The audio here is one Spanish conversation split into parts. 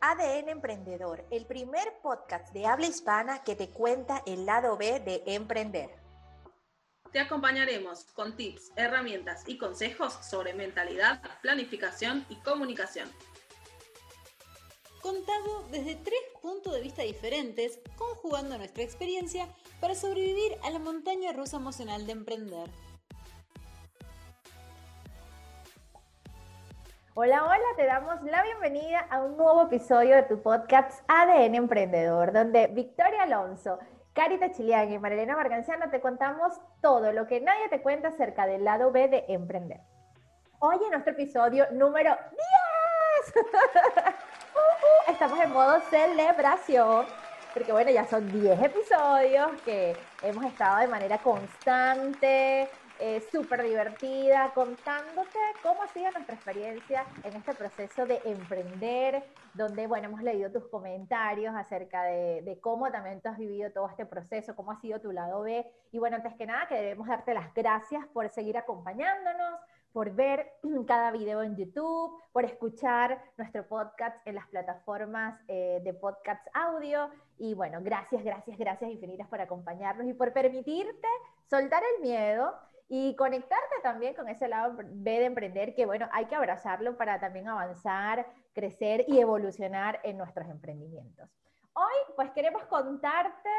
ADN Emprendedor, el primer podcast de habla hispana que te cuenta el lado B de emprender. Te acompañaremos con tips, herramientas y consejos sobre mentalidad, planificación y comunicación. Contado desde tres puntos de vista diferentes, conjugando nuestra experiencia para sobrevivir a la montaña rusa emocional de emprender. Hola, hola, te damos la bienvenida a un nuevo episodio de tu podcast ADN Emprendedor, donde Victoria Alonso, Carita Chilián y Marilena Marganciano te contamos todo lo que nadie te cuenta acerca del lado B de emprender. Hoy en nuestro episodio número 10, uh, uh, estamos en modo celebración, porque bueno, ya son 10 episodios que hemos estado de manera constante, eh, súper divertida, contándote cómo ha sido nuestra experiencia en este proceso de emprender, donde, bueno, hemos leído tus comentarios acerca de, cómo también tú has vivido todo este proceso, cómo ha sido tu lado B. Y bueno, antes que nada, que debemos darte las gracias por seguir acompañándonos, por ver cada video en YouTube, por escuchar nuestro podcast en las plataformas eh, de podcast audio. Y bueno, gracias, gracias, gracias infinitas por acompañarnos y por permitirte soltar el miedo y conectarte también con ese lado B de emprender, que bueno, hay que abrazarlo para también avanzar, crecer y evolucionar en nuestros emprendimientos. Hoy pues queremos contarte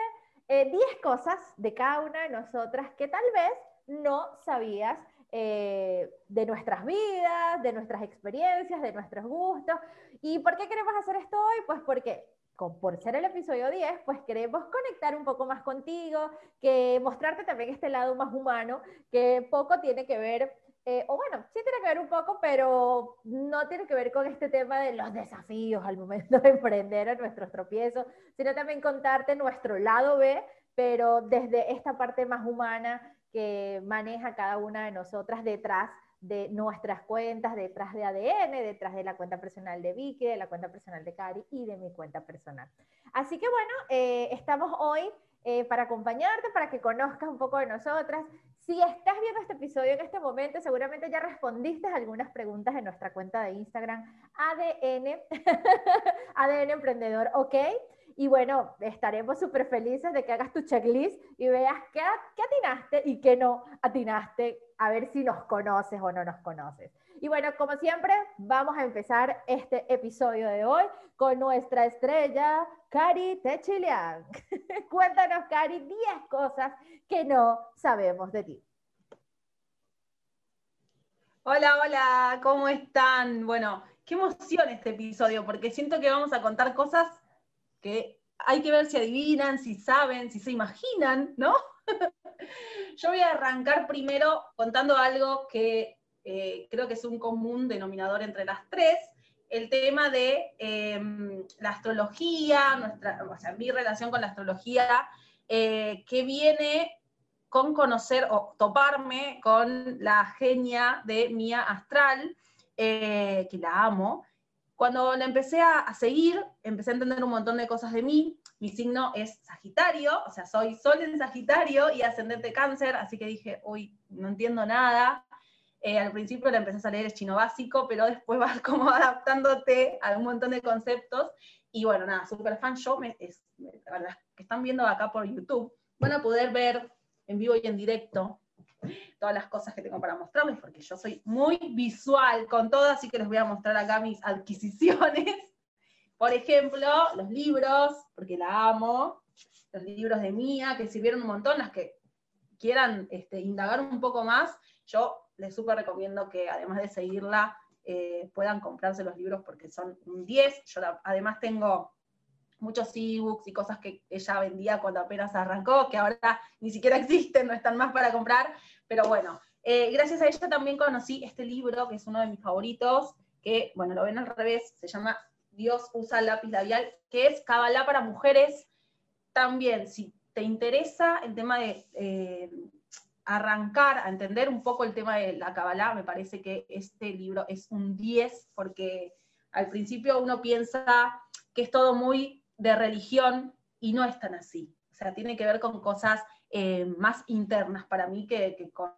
10 eh, cosas de cada una de nosotras que tal vez no sabías eh, de nuestras vidas, de nuestras experiencias, de nuestros gustos. ¿Y por qué queremos hacer esto hoy? Pues porque por ser el episodio 10, pues queremos conectar un poco más contigo, que mostrarte también este lado más humano, que poco tiene que ver, eh, o bueno, sí tiene que ver un poco, pero no tiene que ver con este tema de los desafíos al momento de emprender o nuestros tropiezos, sino también contarte nuestro lado B, pero desde esta parte más humana que maneja cada una de nosotras detrás de nuestras cuentas detrás de ADN, detrás de la cuenta personal de Vicky, de la cuenta personal de Cari y de mi cuenta personal. Así que bueno, eh, estamos hoy eh, para acompañarte, para que conozcas un poco de nosotras. Si estás viendo este episodio en este momento, seguramente ya respondiste algunas preguntas en nuestra cuenta de Instagram, ADN, ADN Emprendedor, ¿ok? Y bueno, estaremos súper felices de que hagas tu checklist y veas qué, qué atinaste y qué no atinaste, a ver si nos conoces o no nos conoces. Y bueno, como siempre, vamos a empezar este episodio de hoy con nuestra estrella, Cari Techilian. Cuéntanos, Cari, 10 cosas que no sabemos de ti. Hola, hola, ¿cómo están? Bueno, qué emoción este episodio, porque siento que vamos a contar cosas que hay que ver si adivinan, si saben, si se imaginan, ¿no? Yo voy a arrancar primero contando algo que eh, creo que es un común denominador entre las tres, el tema de em, la astrología, nuestra, o sea, mi relación con la astrología, eh, que viene con conocer o toparme con la genia de Mía Astral, eh, que la amo, cuando la empecé a, seguir, empecé a entender un montón de cosas de mí. Mi signo es Sagitario, o sea, soy Sol en Sagitario y ascendente Cáncer, así que dije, uy, no entiendo nada. Eh, al principio la empecé a leer el chino básico, pero después vas como adaptándote a un montón de conceptos. Y bueno, nada, super fan. Yo, me, es, la que están viendo acá por YouTube, van a poder ver en vivo y en directo todas las cosas que tengo para mostrarles, porque yo soy muy visual con todo, así que les voy a mostrar acá mis adquisiciones. Por ejemplo, los libros, porque la amo, los libros de Mía, que sirvieron un montón, las que quieran este, indagar un poco más, yo les súper recomiendo que además de seguirla, eh, puedan comprarse los libros porque son un 10. Yo además tengo muchos ebooks y cosas que ella vendía cuando apenas arrancó, que ahora ni siquiera existen, no están más para comprar, pero bueno, eh, gracias a ella también conocí este libro, que es uno de mis favoritos, que, bueno, lo ven al revés, se llama Dios usa lápiz labial, que es Kabbalah para mujeres. También, si te interesa el tema de eh, arrancar a entender un poco el tema de la Kabbalah, me parece que este libro es un 10, porque al principio uno piensa que es todo muy de religión y no es tan así. O sea, tiene que ver con cosas eh, más internas para mí que, con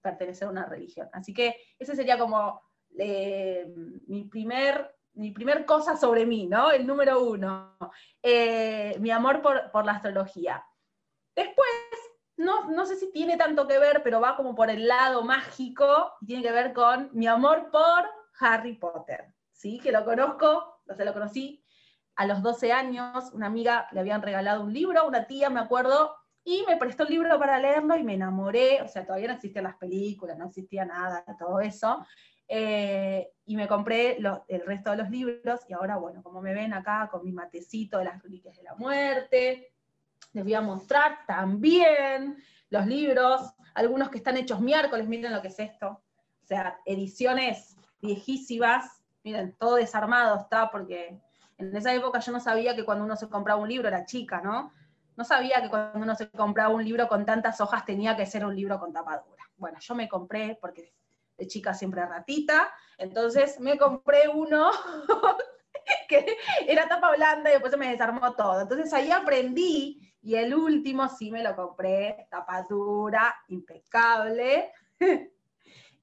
pertenecer a una religión. Así que ese sería como eh, mi primer mi primer cosa sobre mí, ¿no? El número uno, eh, mi amor por, por, la astrología. Después, no, no sé si tiene tanto que ver, pero va como por el lado mágico y tiene que ver con mi amor por Harry Potter, ¿sí? Que lo conozco, o sea, lo conocí a los 12 años, una amiga le habían regalado un libro, una tía, me acuerdo, y me prestó el libro para leerlo y me enamoré, o sea, todavía no existían las películas, no existía nada todo eso, eh, y me compré el resto de los libros, y ahora, bueno, como me ven acá con mi matecito de las reliquias de la muerte, les voy a mostrar también los libros, algunos que están hechos miércoles, miren lo que es esto, o sea, ediciones viejísimas, miren, todo desarmado está, porque en esa época yo no sabía que cuando uno se compraba un libro, era chica, ¿no? No sabía que cuando uno se compraba un libro con tantas hojas tenía que ser un libro con tapadura. Bueno, yo me compré, porque de chica siempre ratita, entonces me compré uno que era tapa blanda y después se me desarmó todo. Entonces ahí aprendí y el último sí me lo compré, tapadura, impecable.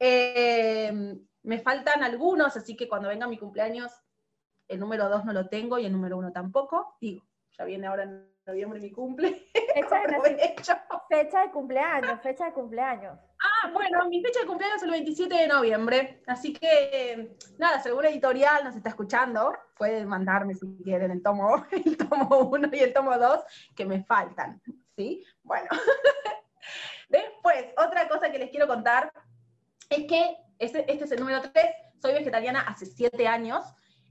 Eh, me faltan algunos, así que cuando venga mi cumpleaños, el número dos no lo tengo y el número uno tampoco. Digo, ya viene ahora en noviembre mi cumple. Fecha de, cumpleaños, fecha de cumpleaños. Ah, bueno, mi fecha de cumpleaños es el 27 de noviembre, así que nada, según editorial nos está escuchando, pueden mandarme si quieren el tomo, el tomo 1 y el tomo 2 que me faltan, ¿sí? Bueno. Después, otra cosa que les quiero contar es que este, este es el número 3, soy vegetariana hace 7 años.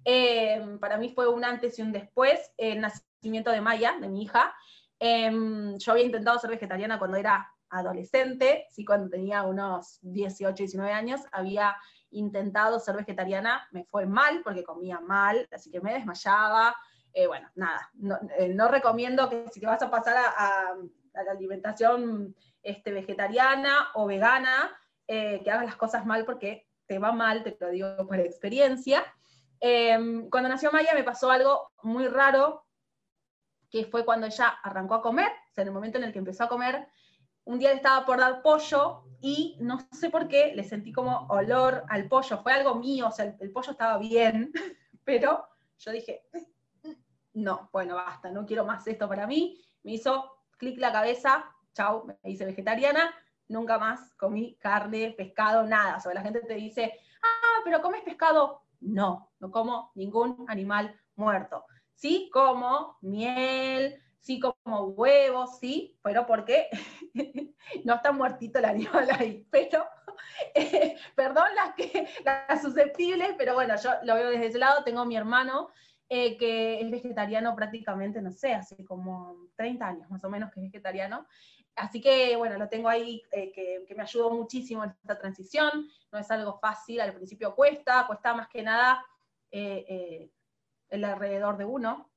Eh, para mí fue un antes y un después. El nacimiento de Maya, de mi hija. Em, yo había intentado ser vegetariana cuando era adolescente, sí, cuando tenía unos 18, 19 años, había intentado ser vegetariana, me fue mal porque comía mal, así que me desmayaba. Eh, bueno, nada, eh, no, recomiendo que si te vas a pasar a, la alimentación este, vegetariana o vegana, eh, que hagas las cosas mal porque te va mal, te lo digo por experiencia. Em, cuando nació Maya me pasó algo muy raro, que fue cuando ella arrancó a comer, o sea, en el momento en el que empezó a comer, un día le estaba por dar pollo y no sé por qué le sentí como olor al pollo, fue algo mío, o sea, el, pollo estaba bien, pero yo dije, no, bueno, basta, no quiero más esto para mí, me hizo clic la cabeza, chau, me hice vegetariana, nunca más comí carne, pescado, nada, o sea, la gente te dice, ah, pero comes pescado, no, no como ningún animal muerto sí como miel, sí como huevos, sí, pero porque no está muertito el animal ahí. Pero, perdón las, que, susceptibles, pero bueno, yo lo veo desde ese lado. Tengo mi hermano eh, que es vegetariano prácticamente, no sé, hace como 30 años más o menos que es vegetariano. Así que, bueno, lo tengo ahí eh, que, me ayudó muchísimo en esta transición. No es algo fácil, al principio cuesta, cuesta más que nada el alrededor de uno,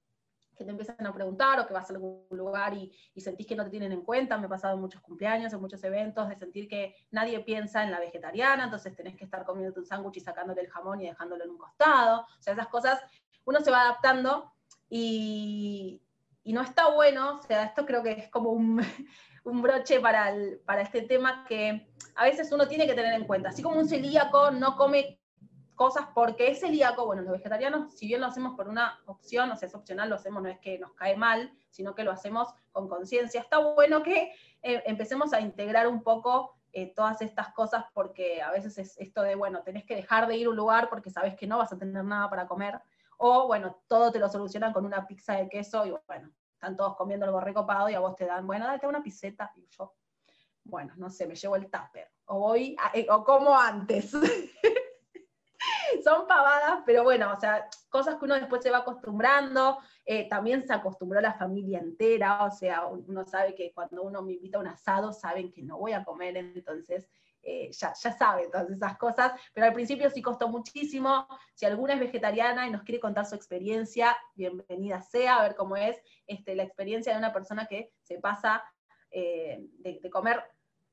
que te empiezan a preguntar o que vas a algún lugar y, sentís que no te tienen en cuenta. Me he pasado en muchos cumpleaños, en muchos eventos, de sentir que nadie piensa en la vegetariana, entonces tenés que estar comiendo un sándwich y sacándole el jamón y dejándolo en un costado. O sea, esas cosas uno se va adaptando y, no está bueno. O sea, esto creo que es como un, un broche para, para este tema que a veces uno tiene que tener en cuenta. Así como un celíaco no come cosas porque es celíaco, bueno, los vegetarianos, si bien lo hacemos por una opción, o sea, es opcional, lo hacemos, no es que nos cae mal, sino que lo hacemos con conciencia. Está bueno que eh, empecemos a integrar un poco eh, todas estas cosas porque a veces es esto de, bueno, tenés que dejar de ir a un lugar porque sabes que no vas a tener nada para comer, o bueno, todo te lo solucionan con una pizza de queso y bueno, están todos comiendo algo recopado y a vos te dan, bueno, date una piseta y yo, bueno, no sé, me llevo el tupper, o voy, eh, o como antes. son pavadas, pero bueno, o sea, cosas que uno después se va acostumbrando, eh, también se acostumbró la familia entera, o sea, uno sabe que cuando uno me invita a un asado, saben que no voy a comer, entonces eh, ya, ya sabe todas esas cosas, pero al principio sí costó muchísimo. Si alguna es vegetariana y nos quiere contar su experiencia, bienvenida sea, a ver cómo es este, la experiencia de una persona que se pasa eh, de, de, comer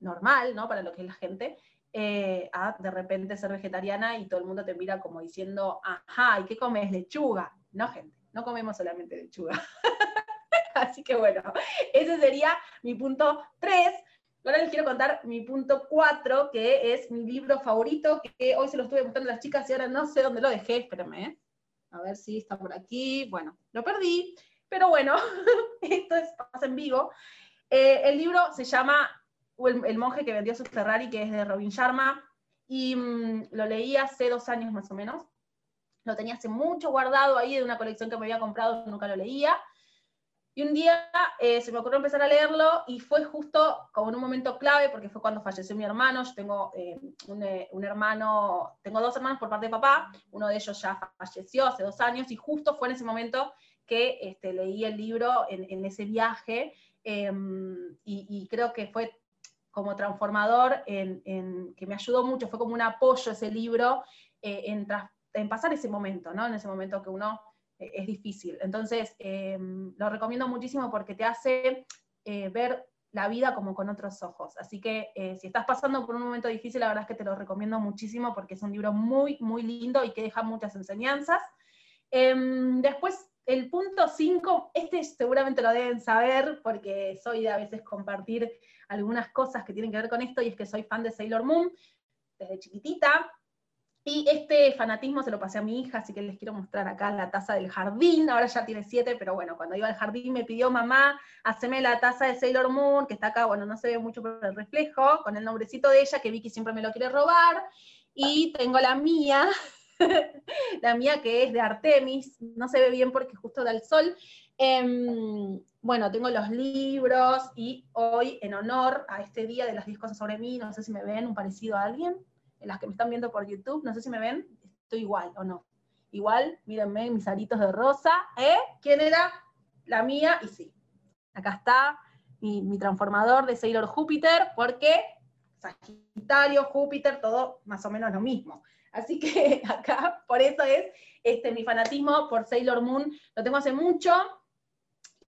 normal, ¿no? Para lo que es la gente, eh, a de repente ser vegetariana y todo el mundo te mira como diciendo, ajá, ¿y qué comes? Lechuga. No, gente, no comemos solamente lechuga. Así que bueno, ese sería mi punto 3. Ahora les quiero contar mi punto 4, que es mi libro favorito, que hoy se lo estuve mostrando a las chicas y ahora no sé dónde lo dejé, espérenme. ¿eh? A ver si está por aquí. Bueno, lo perdí, pero bueno, esto es pasa en vivo. Eh, el libro se llama el, monje que vendió su Ferrari, que es de Robin Sharma, y mm, lo leí hace dos años más o menos. Lo tenía hace mucho guardado ahí de una colección que me había comprado, nunca lo leía. Y un día eh, se me ocurrió empezar a leerlo y fue justo como en un momento clave, porque fue cuando falleció mi hermano. Yo tengo eh, eh, un, hermano, tengo dos hermanos por parte de papá, uno de ellos ya falleció hace dos años y justo fue en ese momento que este, leí el libro en, ese viaje em, y, creo que fue como transformador, en, que me ayudó mucho, fue como un apoyo ese libro en, en pasar ese momento, ¿no? En ese momento que uno es difícil. Entonces, em, lo recomiendo muchísimo porque te hace eh, ver la vida como con otros ojos. Así que eh, si estás pasando por un momento difícil, la verdad es que te lo recomiendo muchísimo porque es un libro muy, muy lindo y que deja muchas enseñanzas. Em, después, el punto 5, este seguramente lo deben saber porque soy de a veces compartir algunas cosas que tienen que ver con esto y es que soy fan de Sailor Moon desde chiquitita. Y este fanatismo se lo pasé a mi hija, así que les quiero mostrar acá la taza del jardín. Ahora ya tiene siete, pero bueno, cuando iba al jardín me pidió mamá, haceme la taza de Sailor Moon, que está acá, bueno, no se ve mucho por el reflejo, con el nombrecito de ella, que Vicky siempre me lo quiere robar. Y tengo la mía, la mía que es de Artemis, no se ve bien porque justo da el sol. Em, bueno, tengo los libros y hoy, en honor a este día de las 10 cosas sobre mí, no sé si me ven un parecido a alguien las que me están viendo por YouTube, no sé si me ven, estoy igual o no. Igual, mírenme mis aritos de rosa, ¿eh? ¿Quién era? La mía, y sí. Acá está mi, transformador de Sailor Júpiter, porque Sagitario, Júpiter, todo más o menos lo mismo. Así que acá, por eso es este, mi fanatismo por Sailor Moon, lo tengo hace mucho,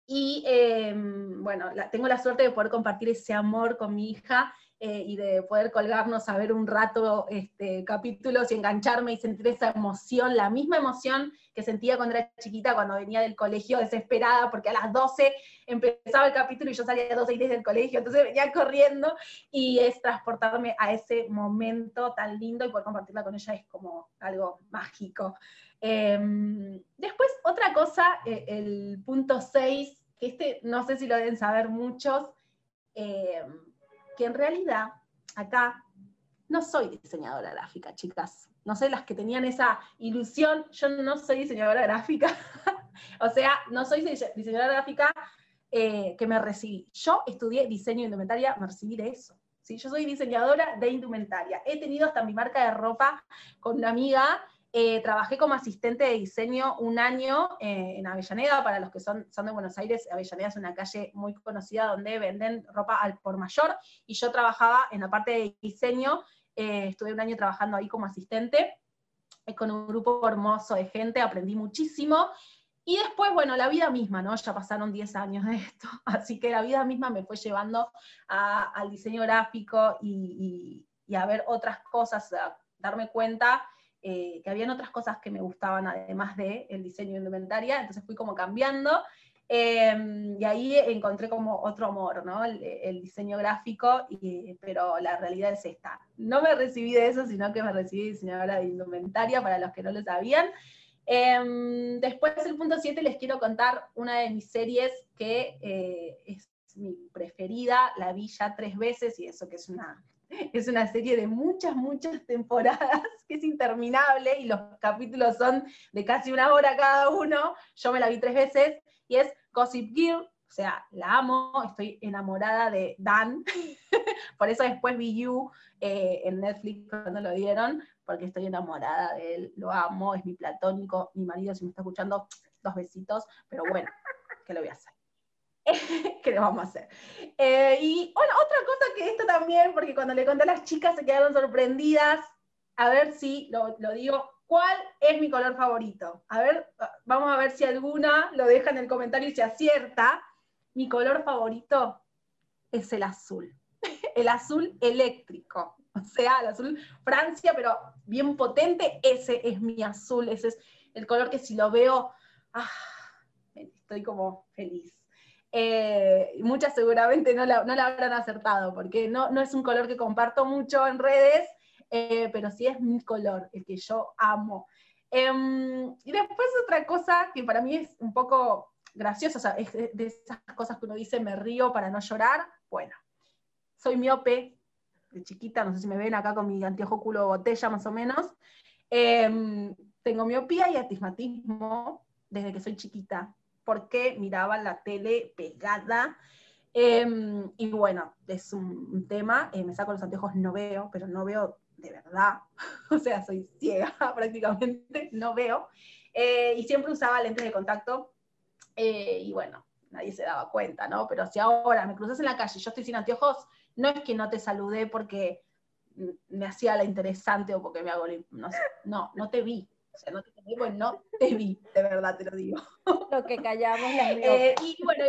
y em, bueno, tengo la suerte de poder compartir ese amor con mi hija eh, y de poder colgarnos a ver un rato este, capítulos y engancharme y sentir esa emoción, la misma emoción que sentía cuando era chiquita, cuando venía del colegio desesperada, porque a las 12 empezaba el capítulo y yo salía a las 12 y 10 del colegio, entonces venía corriendo y es transportarme a ese momento tan lindo y poder compartirla con ella es como algo mágico. Em, después, otra cosa, eh, el punto 6, que este no sé si lo deben saber muchos, em, que en realidad acá no soy diseñadora gráfica, chicas. No sé, las que tenían esa ilusión, yo no soy diseñadora gráfica. o sea, no soy diseñadora gráfica eh, que me recibí. Yo estudié diseño de indumentaria, me recibí de eso. ¿sí? Yo soy diseñadora de indumentaria. He tenido hasta mi marca de ropa con una amiga eh, trabajé como asistente de diseño un año eh, en Avellaneda, para los que son, son de Buenos Aires, Avellaneda es una calle muy conocida donde venden ropa al por mayor, y yo trabajaba en la parte de diseño, eh, estuve un año trabajando ahí como asistente, con un grupo hermoso de gente, aprendí muchísimo, y después, bueno, la vida misma, ¿no? Ya pasaron 10 años de esto, así que la vida misma me fue llevando al diseño gráfico y, y a ver otras cosas, a darme cuenta eh, que habían otras cosas que me gustaban además del el diseño de indumentaria, entonces fui como cambiando. Em, y ahí encontré como otro amor, ¿no? El, diseño gráfico, pero la realidad es esta. No me recibí de eso, sino que me recibí diseñadora de indumentaria, para los que no lo sabían. Em, después, el punto 7, les quiero contar una de mis series que eh, es mi preferida, la vi ya tres veces, y eso que es una es una serie de muchas, muchas temporadas que es interminable y los capítulos son de casi una hora cada uno. Yo me la vi tres veces y es Gossip Girl, o sea, la amo, estoy enamorada de Dan. Por eso después vi You eh, en Netflix cuando lo dieron, porque estoy enamorada de él, lo amo, es mi platónico, mi marido si me está escuchando, dos besitos, pero bueno, ¿qué lo voy a hacer? ¿Qué le vamos a hacer? Eh, y otra cosa que esto también, porque cuando le conté a las chicas se quedaron sorprendidas, a ver si lo, digo, ¿cuál es mi color favorito? A ver, vamos a ver si alguna lo deja en el comentario y se acierta. Mi color favorito es el azul, el azul eléctrico, o sea, el azul Francia, pero bien potente, ese es mi azul, ese es el color que si lo veo, ah, estoy como feliz. Eh, muchas seguramente no la, habrán acertado, porque no, es un color que comparto mucho en redes, eh, pero sí es mi color, el que yo amo. Em, y después otra cosa que para mí es un poco graciosa, es de esas cosas que uno dice, me río para no llorar. Bueno, soy miope, de chiquita, no sé si me ven acá con mi anteojo culo botella más o menos. Em, tengo miopía y astigmatismo desde que soy chiquita, porque miraba la tele pegada. Em, y bueno, es un, tema, eh, me saco los anteojos, no veo, pero no veo de verdad, o sea, soy ciega prácticamente, no veo. Eh, y siempre usaba lentes de contacto, eh, y bueno, nadie se daba cuenta, ¿no? Pero si ahora me cruzas en la calle y yo estoy sin anteojos, no es que no te saludé porque me hacía la interesante o porque me hago, no sé, no, no te vi. O sea, no te vi, pues no te vi, de verdad te lo digo. Lo que callamos las eh, Y bueno,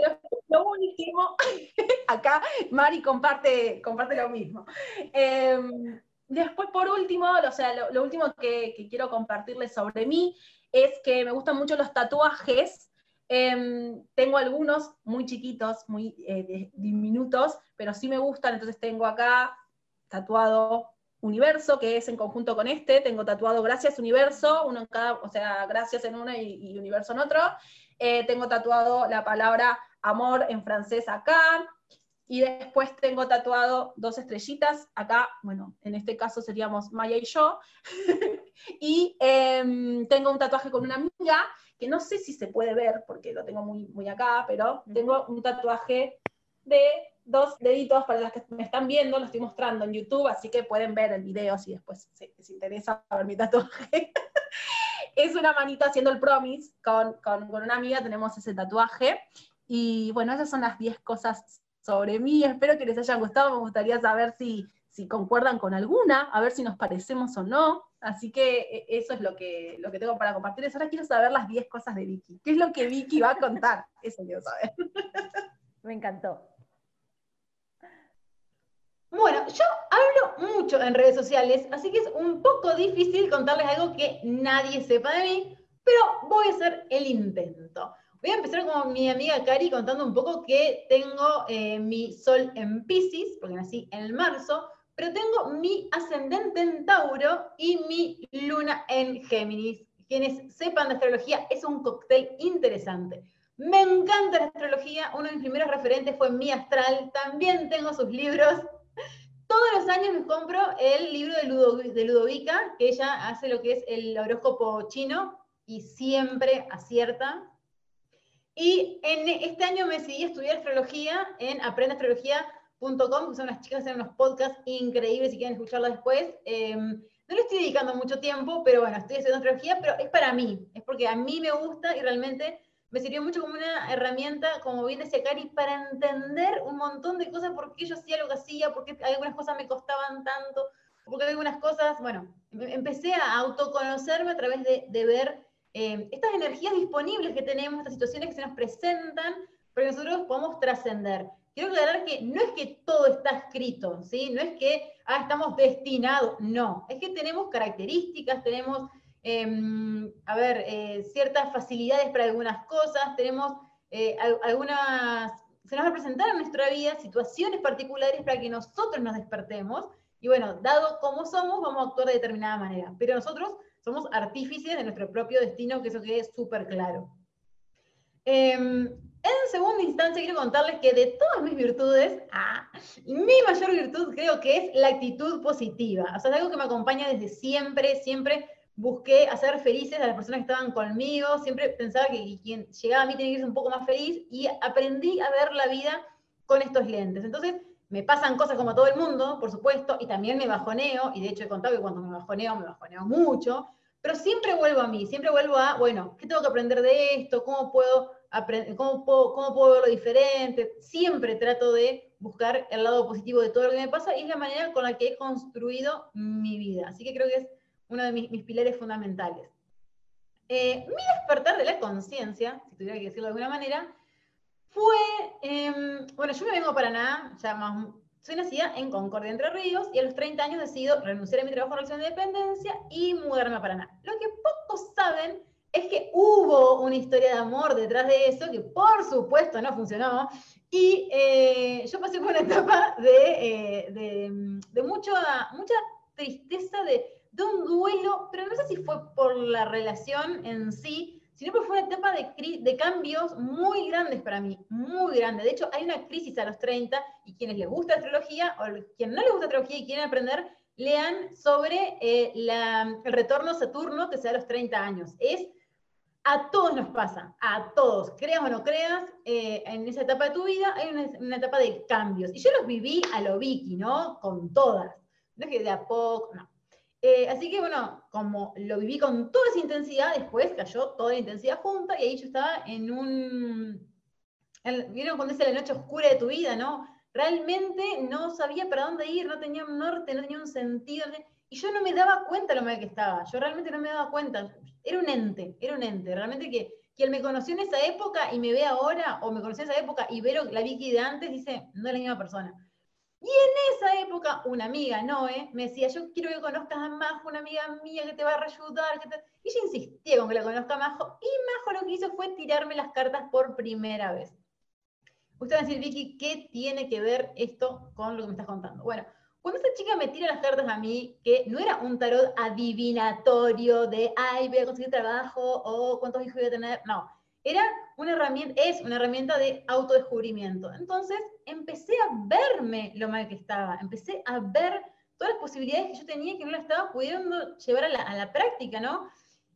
lo, último, acá Mari comparte, comparte lo mismo. Em, después, por último, o sea, lo, último que, que, quiero compartirles sobre mí es que me gustan mucho los tatuajes. Em, tengo algunos muy chiquitos, muy eh, diminutos, pero sí me gustan, entonces tengo acá tatuado Universo, que es en conjunto con este, tengo tatuado Gracias Universo, uno en cada, o sea, Gracias en uno y, Universo en otro. Eh, tengo tatuado la palabra amor en francés acá, y después tengo tatuado dos estrellitas, acá, bueno, en este caso seríamos Maya y yo, y em, tengo un tatuaje con una amiga que no sé si se puede ver porque lo tengo muy, muy acá, pero tengo un tatuaje de dos deditos para las que me están viendo, lo estoy mostrando en YouTube, así que pueden ver el video si después les interesa ver mi tatuaje. es una manita haciendo el promise con, con, con, una amiga, tenemos ese tatuaje. Y bueno, esas son las 10 cosas sobre mí. Espero que les haya gustado. Me gustaría saber si, si concuerdan con alguna, a ver si nos parecemos o no. Así que e, eso es lo que, lo que tengo para compartirles. Ahora quiero saber las 10 cosas de Vicky. ¿Qué es lo que Vicky va a contar? Eso quiero saber. Me encantó. Bueno, yo hablo mucho en redes sociales, así que es un poco difícil contarles algo que nadie sepa de mí, pero voy a hacer el intento. Voy a empezar con mi amiga Cari contando un poco que tengo eh, mi sol en Pisces, porque nací en el marzo, pero tengo mi ascendente en Tauro y mi luna en Géminis. Quienes sepan de astrología, es un cóctel interesante. Me encanta la astrología, uno de mis primeros referentes fue mi astral, también tengo sus libros. Todos los años me compro el libro de, de Ludovica, que ella hace lo que es el horóscopo chino y siempre acierta. Y en este año me decidí a estudiar astrología en Aprendeastrología que son las chicas que hacen unos podcasts increíbles si quieren escucharlo después. Em, no le estoy dedicando mucho tiempo, pero bueno, estoy haciendo astrología, pero es para mí, es porque a mí me gusta y realmente me sirvió mucho como una herramienta, como bien decía Cari, para entender un montón de cosas, por qué yo hacía lo que hacía, por qué algunas cosas me costaban tanto, porque algunas cosas, bueno, em, empecé a autoconocerme a través de, de ver em, estas energías disponibles que tenemos, estas situaciones que se nos presentan, para que nosotros podamos trascender quiero aclarar que no es que todo está escrito, ¿sí? No es que ah, estamos destinados, no. Es que tenemos características, tenemos, em, a ver, eh, ciertas facilidades para algunas cosas, tenemos eh, algunas, se nos va a presentar en nuestra vida situaciones particulares para que nosotros nos despertemos. Y bueno, dado como somos, vamos a actuar de determinada manera. Pero nosotros somos artífices de nuestro propio destino, que eso quede súper claro. Em, en segunda instancia, quiero contarles que de todas mis virtudes, ah, mi mayor virtud creo que es la actitud positiva. O sea, es algo que me acompaña desde siempre, siempre busqué hacer felices a las personas que estaban conmigo, siempre pensaba que quien llegaba a mí tenía que ser un poco más feliz y aprendí a ver la vida con estos lentes. Entonces, me pasan cosas como a todo el mundo, por supuesto, y también me bajoneo, y de hecho he contado que cuando me bajoneo, me bajoneo mucho, pero siempre vuelvo a mí, siempre vuelvo a, bueno, ¿qué tengo que aprender de esto? ¿Cómo puedo cómo puedo, cómo puedo verlo diferente. Siempre trato de buscar el lado positivo de todo lo que me pasa y es la manera con la que he construido mi vida. Así que creo que es uno de mis, pilares fundamentales. Eh, mi despertar de la conciencia, si tuviera que decirlo de alguna manera, fue, em, bueno, yo me vengo a Paraná, ya más, soy nacida en Concordia, Entre Ríos, y a los 30 años decido renunciar a mi trabajo en relación de dependencia y mudarme a Paraná. Lo que pocos saben es que hubo una historia de amor detrás de eso, que por supuesto no funcionó, y eh, yo pasé por una etapa de, eh, de, mucha, mucha tristeza, de, de un duelo, pero no sé si fue por la relación en sí, sino porque fue una etapa de, de cambios muy grandes para mí, muy grande. De hecho, hay una crisis a los 30 y quienes les gusta astrología o quienes no les gusta astrología y quieren aprender, lean sobre eh, el retorno Saturno que se da a los 30 años. Es a todos nos pasa, a todos, creas o no creas, eh, en esa etapa de tu vida hay una, etapa de cambios. Y yo los viví a lo Vicky, ¿no? Con todas. No es que de a poco, no. Eh, así que bueno, como lo viví con toda esa intensidad, después cayó toda la intensidad junta y ahí yo estaba en un... ¿Vieron cuando dice la noche oscura de tu vida, no? Realmente no sabía para dónde ir, no tenía un norte, no tenía un sentido. Y yo no me daba cuenta lo mal que estaba. Yo realmente no me daba cuenta. Era un ente, era un ente. Realmente que quien me conoció en esa época y me ve ahora, o me conoció en esa época y ve la Vicky de antes, dice, no es la misma persona. Y en esa época, una amiga, Noé, me decía, yo quiero que conozcas a Majo, una amiga mía que te va a ayudar. Y yo insistía con que la conozca a Majo, y Majo lo que hizo fue tirarme las cartas por primera vez. Usted va a decir, Vicky, ¿qué tiene que ver esto con lo que me estás contando? Bueno, cuando esa chica me tira las cartas a mí, que no era un tarot adivinatorio de, ay, voy a conseguir trabajo o cuántos hijos voy a tener, no, era una herramienta, es una herramienta de autodescubrimiento. Entonces empecé a verme lo mal que estaba, empecé a ver todas las posibilidades que yo tenía que no las estaba pudiendo llevar a la, práctica, ¿no?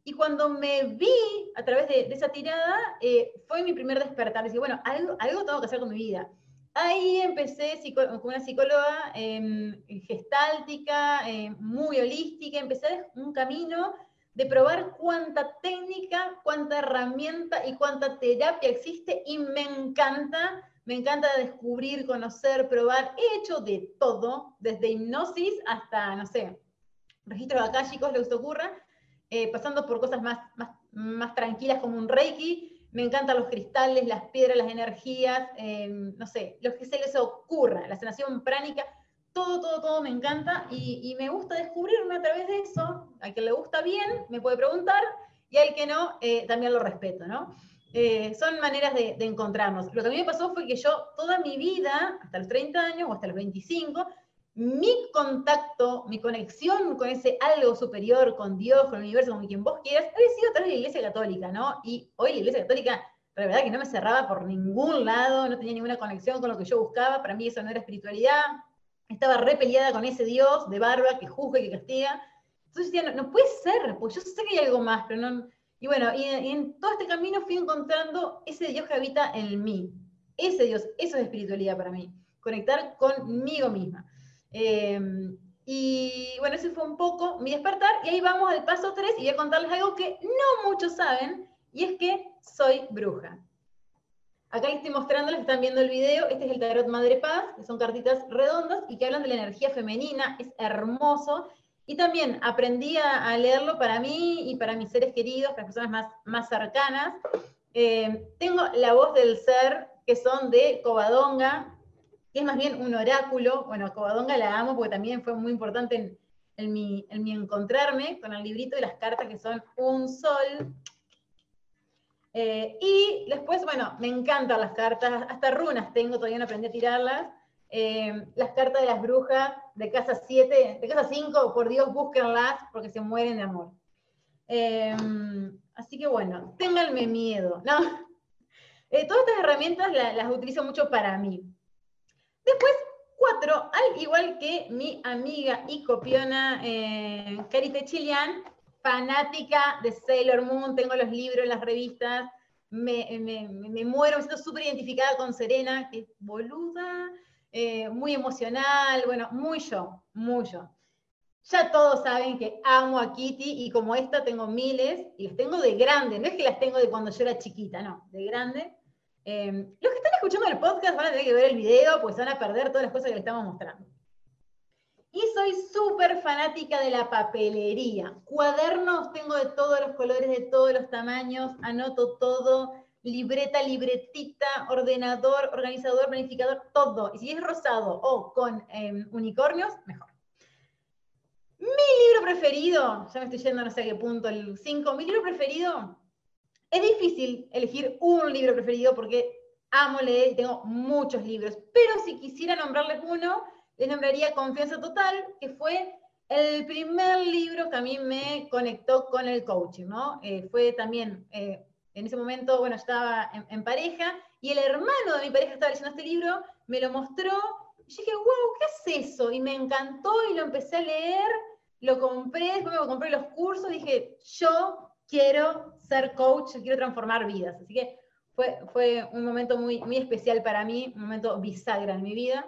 Y cuando me vi a través de, esa tirada, eh, fue mi primer despertar. Decir, bueno, algo, algo tengo que hacer con mi vida. Ahí empecé con una psicóloga em, gestáltica, em, muy holística, empecé un camino de probar cuánta técnica, cuánta herramienta y cuánta terapia existe. Y me encanta, me encanta descubrir, conocer, probar. He hecho de todo, desde hipnosis hasta, no sé, registros acá, chicos, lo que se ocurra, eh, pasando por cosas más, más, más tranquilas como un reiki, me encantan los cristales, las piedras, las energías, em, no sé, lo que se les ocurra, la sanación pránica, todo, todo, todo me encanta y, me gusta descubrirme a través de eso. A quien le gusta bien, me puede preguntar, y al que no, eh, también lo respeto, ¿no? Eh, son maneras de, de, encontrarnos. Lo que a mí me pasó fue que yo toda mi vida, hasta los 30 años o hasta los 25, mi contacto, mi conexión con ese algo superior, con Dios, con el universo, con quien vos quieras, había sido a través de la Iglesia Católica, ¿no? Y hoy la Iglesia Católica, la verdad que no me cerraba por ningún lado, no tenía ninguna conexión con lo que yo buscaba, para mí eso no era espiritualidad, estaba repeliada con ese Dios de barba que juzga y que castiga. Entonces decía, no, puede ser, pues yo sé que hay algo más, pero no... Y bueno, y, en todo este camino fui encontrando ese Dios que habita en mí. Ese Dios, eso es espiritualidad para mí. Conectar conmigo misma. Em, y bueno, ese fue un poco mi despertar. Y ahí vamos al paso 3 y voy a contarles algo que no muchos saben, y es que soy bruja. Acá les estoy mostrando, les están viendo el video, este es el tarot Madre Paz, que son cartitas redondas y que hablan de la energía femenina, es hermoso. Y también aprendí a, leerlo para mí y para mis seres queridos, para las personas más, más cercanas. Em, tengo la voz del ser, que son de Covadonga, que es más bien un oráculo. Bueno, Covadonga la amo porque también fue muy importante en, mi, en mi encontrarme con el librito y las cartas que son un sol. Eh, y después, bueno, me encantan las cartas, hasta runas tengo, todavía no aprendí a tirarlas. Eh, las cartas de las brujas de casa 7, de casa 5, por Dios, búsquenlas porque se mueren de amor. Eh, así que bueno, ténganme miedo, ¿no? todas estas herramientas las utilizo mucho para mí. Después, cuatro, al igual que mi amiga y copiona eh, Carite Chilian, fanática de Sailor Moon, tengo los libros, las revistas, me, muero, me siento súper identificada con Serena, que es boluda, eh, muy emocional, bueno, muy yo, muy yo. Ya todos saben que amo a Kitty y como esta tengo miles y las tengo de grande, no es que las tengo de cuando yo era chiquita, no, de grande. Em, los que están escuchando el podcast van a tener que ver el video, pues van a perder todas las cosas que les estamos mostrando. Y soy súper fanática de la papelería. Cuadernos tengo de todos los colores, de todos los tamaños, anoto todo, libreta, libretita, ordenador, organizador, planificador, todo. Y si es rosado o con em, unicornios, mejor. Mi libro preferido, ya me estoy yendo no sé a qué punto, el 5, mi libro preferido es difícil elegir un libro preferido porque amo leer y tengo muchos libros, pero si quisiera nombrarles uno, les nombraría Confianza Total, que fue el primer libro que a mí me conectó con el coaching, ¿no? Eh, fue también, eh, en ese momento, bueno, estaba en, pareja y el hermano de mi pareja estaba leyendo este libro, me lo mostró y dije, wow, ¿qué es eso? Y me encantó y lo empecé a leer, lo compré, después me compré los cursos, dije, yo quiero ser coach, quiero transformar vidas. Así que fue, fue un momento muy, muy especial para mí, un momento bisagra en mi vida.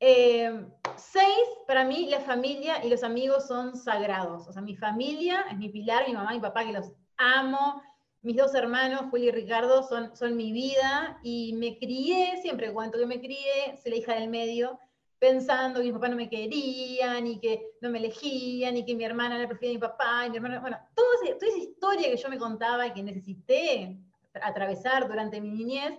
Eh, seis, para mí la familia y los amigos son sagrados. O sea, mi familia es mi pilar, mi mamá y mi papá, que los amo. Mis dos hermanos, Julio y Ricardo, son, son mi vida y me crié, siempre cuento que me crié, soy la hija del medio, pensando que mi papá no me querían y que no me elegían y que mi hermana era preferida a mi papá y mi hermana, bueno, toda toda esa historia que yo me contaba y que necesité atravesar durante mi niñez,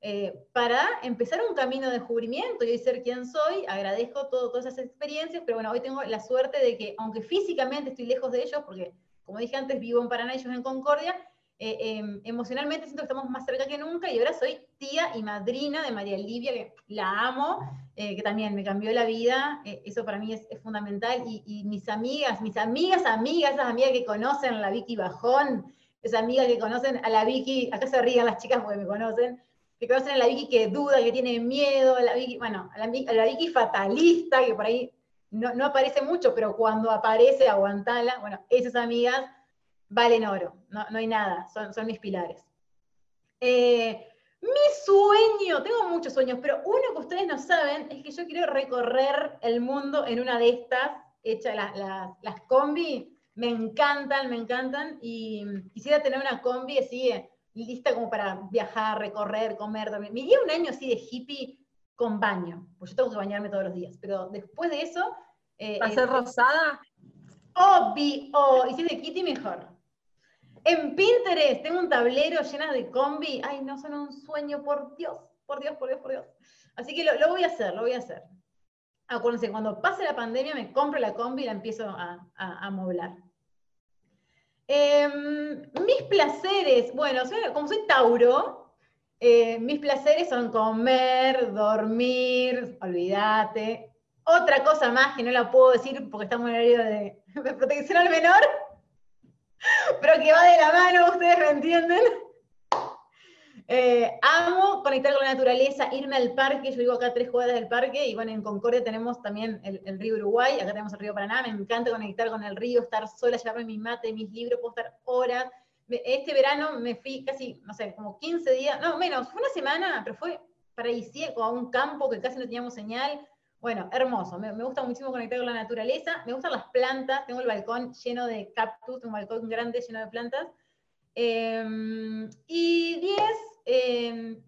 eh, para empezar un camino de descubrimiento y ser quien soy. Agradezco todas esas experiencias, pero bueno, hoy tengo la suerte de que, aunque físicamente estoy lejos de ellos, porque como dije antes, vivo en Paraná, ellos en Concordia, eh, em, emocionalmente siento que estamos más cerca que nunca y ahora soy tía y madrina de María Livia, que la amo, eh, que también me cambió la vida, eso para mí es, fundamental, y, y, mis amigas, mis amigas, amigas, esas amigas que conocen a la Vicky Bajón, esas amigas que conocen a la Vicky, acá se ríen las chicas porque me conocen, que conocen a la Vicky que duda, que tiene miedo, a la Vicky, bueno, a la, Vicky fatalista, que por ahí no, aparece mucho, pero cuando aparece, aguantala. Bueno, esas amigas valen oro, no, hay nada, son, son mis pilares. Eh, mi sueño, tengo muchos sueños, pero uno que ustedes no saben es que yo quiero recorrer el mundo en una de estas, hechas las combi, me encantan, me encantan, y quisiera tener una combi así, lista como para viajar, recorrer, comer, dormir. Me iría un año así de hippie con baño, pues yo tengo que bañarme todos los días, pero después de eso... Eh, ¿Va a ser eh, rosada? Obvio, y si es de Kitty mejor. En Pinterest tengo un tablero lleno de combi. Ay, no, son un sueño, por Dios, por Dios, por Dios, por Dios. Así que lo, voy a hacer, lo voy a hacer. Acuérdense, cuando pase la pandemia me compro la combi y la empiezo a, a, a moblar. Em, mis placeres, bueno, como soy Tauro, eh, mis placeres son comer, dormir, olvídate. Otra cosa más que no la puedo decir porque estamos en el área de, de protección al menor, pero que va de la mano, ustedes me entienden. Eh, amo conectar con la naturaleza, irme al parque, yo vivo acá a tres cuadras del parque, y bueno, en Concordia tenemos también el, río Uruguay, acá tenemos el río Paraná, me encanta conectar con el río, estar sola, llevarme mi mate, mis libros, puedo estar horas. Este verano me fui casi, no sé, como 15 días, no, menos, fue una semana, pero fue paradisíaco, a un campo que casi no teníamos señal. Bueno, hermoso, me, gusta muchísimo conectar con la naturaleza, me gustan las plantas, tengo el balcón lleno de cactus, un balcón grande lleno de plantas. Em, y 10, Em,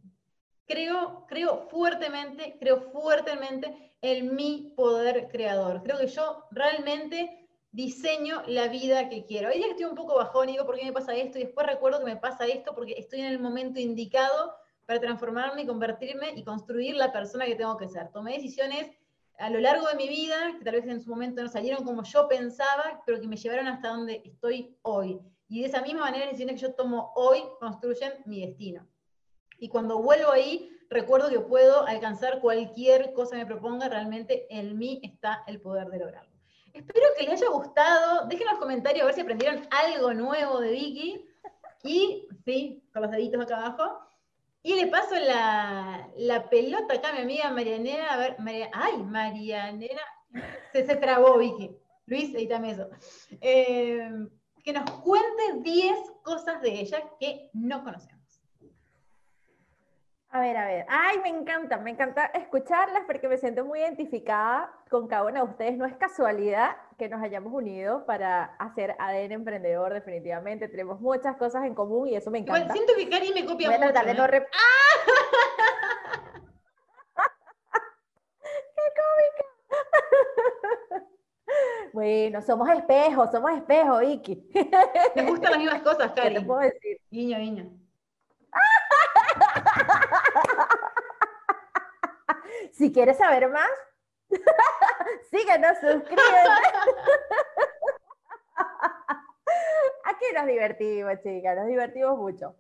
creo, creo fuertemente, creo fuertemente en mi poder creador. Creo que yo realmente diseño la vida que quiero. Hay días que estoy un poco bajón y digo, ¿por qué me pasa esto? Y después recuerdo que me pasa esto porque estoy en el momento indicado para transformarme y convertirme y construir la persona que tengo que ser. Tomé decisiones a lo largo de mi vida, que tal vez en su momento no salieron como yo pensaba, pero que me llevaron hasta donde estoy hoy. Y de esa misma manera, las decisiones que yo tomo hoy construyen mi destino y cuando vuelvo ahí, recuerdo que puedo alcanzar cualquier cosa que me proponga, realmente en mí está el poder de lograrlo. Espero que les haya gustado, dejen en los comentarios a ver si aprendieron algo nuevo de Vicky, y sí, con los deditos acá abajo, y le paso la, pelota acá a mi amiga Marianera, a ver, María, ay, Marianera, se, se trabó Vicky, Luis, edítame eso. Eh, que nos cuente 10 cosas de ella que no conocemos. A ver, a ver. Ay, me encanta, me encanta escucharlas porque me siento muy identificada con cada una de ustedes. No es casualidad que nos hayamos unido para hacer ADN Emprendedor, definitivamente. Tenemos muchas cosas en común y eso me encanta. Igual siento que Cari me copia mucho. de no ¿eh? ¡Qué cómica! Bueno, somos espejos, somos espejos, Vicky. Me gustan las mismas cosas, Cari. ¿Qué te puedo decir? Guiño, guiño. Si quieres saber más, síguenos, suscríbete. Aquí nos divertimos, chicas, nos divertimos mucho.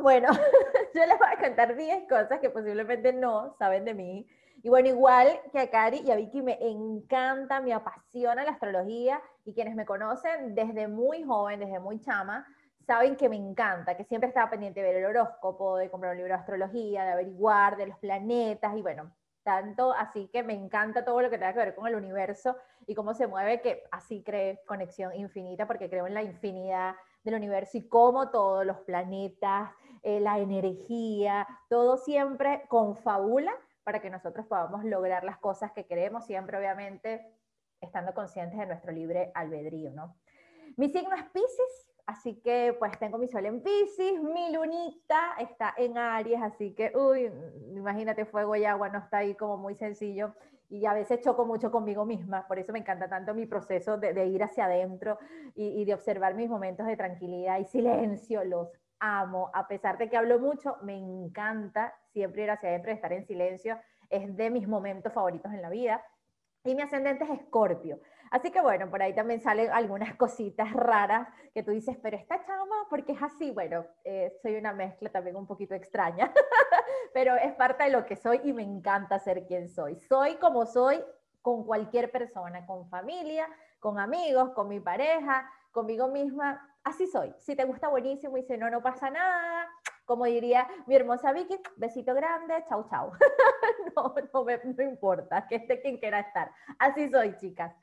Bueno, yo les voy a contar 10 cosas que posiblemente no saben de mí Y bueno, igual que a Cari y a Vicky me encanta, me apasiona la astrología y quienes me conocen desde muy joven, desde muy chama, saben que me encanta, que siempre estaba pendiente de ver el horóscopo, de comprar un libro de astrología, de averiguar de los planetas y bueno, tanto así que me encanta todo lo que tenga que ver con el universo y cómo se mueve, que así cree conexión infinita, porque creo en la infinidad del universo y cómo todos los planetas, eh, la energía, todo siempre confabula para que nosotros podamos lograr las cosas que queremos, siempre obviamente estando conscientes de nuestro libre albedrío, ¿no? Mi signo es Pisces, Así que pues tengo mi sol en Pisces, mi lunita está en Aries, así que, uy, imagínate, fuego y agua no está ahí como muy sencillo y a veces choco mucho conmigo misma, por eso me encanta tanto mi proceso de, ir hacia adentro y, de observar mis momentos de tranquilidad y silencio, los amo, a pesar de que hablo mucho, me encanta siempre ir hacia adentro y estar en silencio, es de mis momentos favoritos en la vida. Y mi ascendente es Escorpio. Así que bueno, por ahí también salen algunas cositas raras que tú dices, pero esta chama, porque es así? Bueno, eh, soy una mezcla también un poquito extraña, pero es parte de lo que soy y me encanta ser quien soy. Soy como soy con cualquier persona, con familia, con amigos, con mi pareja, conmigo misma. Así soy. Si te gusta, buenísimo. Y si no, no pasa nada. Como diría mi hermosa Vicky, besito grande, chau, chau. no, no, me, no importa, que esté quien quiera estar. Así soy, chicas.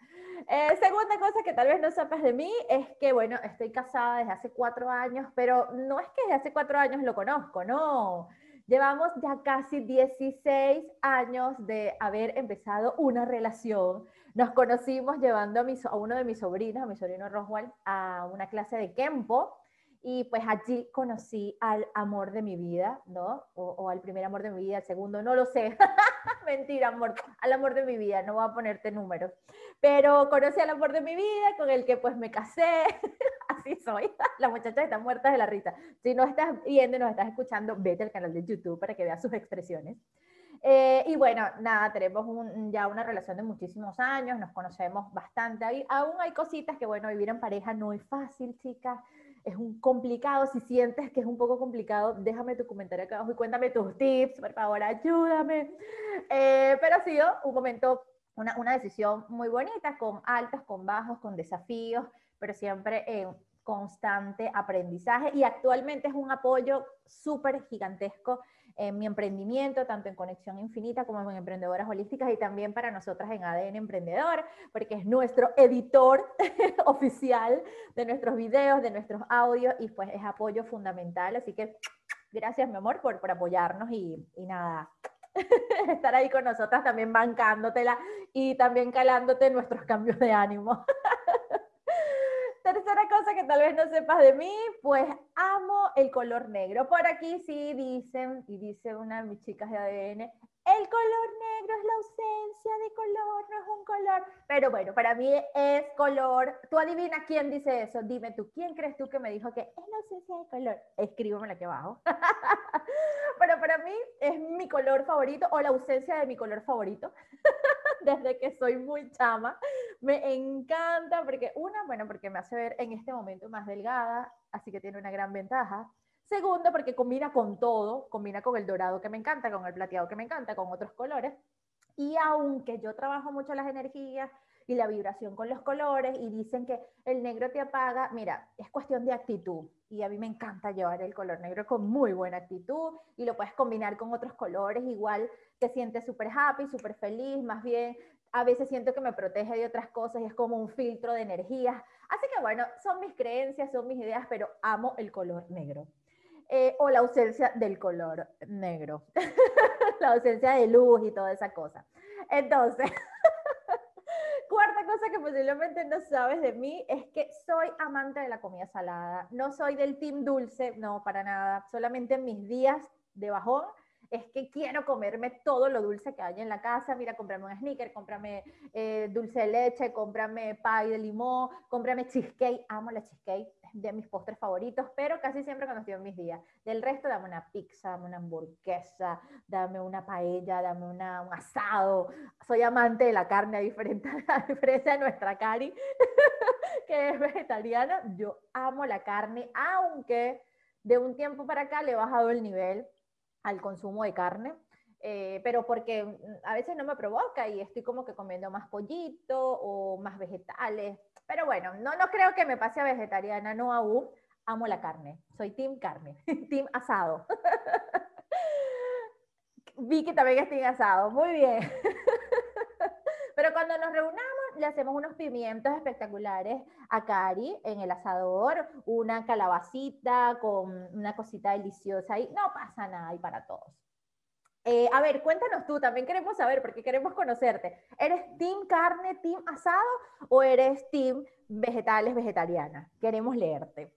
Eh, segunda cosa que tal vez no sepas de mí es que, bueno, estoy casada desde hace cuatro años, pero no es que desde hace cuatro años lo conozco, no. Llevamos ya casi 16 años de haber empezado una relación. Nos conocimos llevando a, a uno de mis sobrinos, a mi sobrino Roswell, a una clase de Kempo. Y pues allí conocí al amor de mi vida, ¿no? O, o, al primer amor de mi vida, al segundo, no lo sé. Mentira, amor, al amor de mi vida, no voy a ponerte números. Pero conocí al amor de mi vida, con el que pues me casé. Así soy. Las muchachas están muertas de la risa. Si no estás viendo y nos estás escuchando, vete al canal de YouTube para que veas sus expresiones. Eh, y bueno, nada, tenemos ya una relación de muchísimos años, nos conocemos bastante. Ahí, aún hay cositas que, bueno, vivir en pareja no es fácil, chicas es un complicado, si sientes que es un poco complicado, déjame tu comentario acá abajo y cuéntame tus tips, por favor, ayúdame. Eh, pero ha sido un momento, una, una, decisión muy bonita, con altos, con bajos, con desafíos, pero siempre en constante aprendizaje y actualmente es un apoyo súper gigantesco en mi emprendimiento, tanto en Conexión Infinita como en Emprendedoras Holísticas y también para nosotras en ADN Emprendedor, porque es nuestro editor oficial de nuestros videos, de nuestros audios y pues es apoyo fundamental. Así que gracias, mi amor, por, por apoyarnos y, y nada, estar ahí con nosotras también bancándotela y también calándote nuestros cambios de ánimo. Tercera cosa que tal vez no sepas de mí, pues amo el color negro. Por aquí sí dicen, y dice una de mis chicas de ADN, el color negro es la ausencia de color, no es un color. Pero bueno, para mí es color. Tú adivina quién dice eso. Dime tú, ¿quién crees tú que me dijo que es la ausencia de color? Escríbemelo aquí abajo. Pero para mí es mi color favorito o la ausencia de mi color favorito. Desde que soy muy chama. Me encanta porque, una, bueno, porque me hace ver en este momento más delgada, así que tiene una gran ventaja. Segundo, porque combina con todo, combina con el dorado que me encanta, con el plateado que me encanta, con otros colores. Y aunque yo trabajo mucho las energías y la vibración con los colores y dicen que el negro te apaga, mira, es cuestión de actitud. Y a mí me encanta llevar el color negro con muy buena actitud y lo puedes combinar con otros colores, igual te sientes súper happy, súper feliz, más bien a veces siento que me protege de otras cosas y es como un filtro de energías. Así que bueno, son mis creencias, son mis ideas, pero amo el color negro. Eh, o la ausencia del color negro, la ausencia de luz y toda esa cosa. Entonces, cuarta cosa que posiblemente no sabes de mí es que soy amante de la comida salada. No soy del team dulce, no, para nada. Solamente en mis días de bajón es que quiero comerme todo lo dulce que hay en la casa. Mira, cómprame un sneaker, cómprame eh, dulce de leche, cómprame pie de limón, cómprame cheesecake. Amo la cheesecake, es de mis postres favoritos, pero casi siempre cuando estoy en mis días. Del resto, dame una pizza, dame una hamburguesa, dame una paella, dame una, un asado. Soy amante de la carne, a diferencia de nuestra Cari, que es vegetariana. Yo amo la carne, aunque de un tiempo para acá le he bajado el nivel al consumo de carne. eh, pero porque mm, a veces no me provoca y estoy como que comiendo más pollito o más vegetales. Pero bueno, no, no creo que me pase a vegetariana, no aún. Amo la carne, soy team carne, team asado. Vi que también es team asado, muy bien. Pero cuando nos reunamos, le hacemos unos pimientos espectaculares a Cari en el asador, una calabacita con una cosita deliciosa y no pasa nada y para todos. Eh, a ver, cuéntanos tú, también queremos saber, porque queremos conocerte. ¿Eres team carne, team asado o eres team vegetales, vegetariana? Queremos leerte.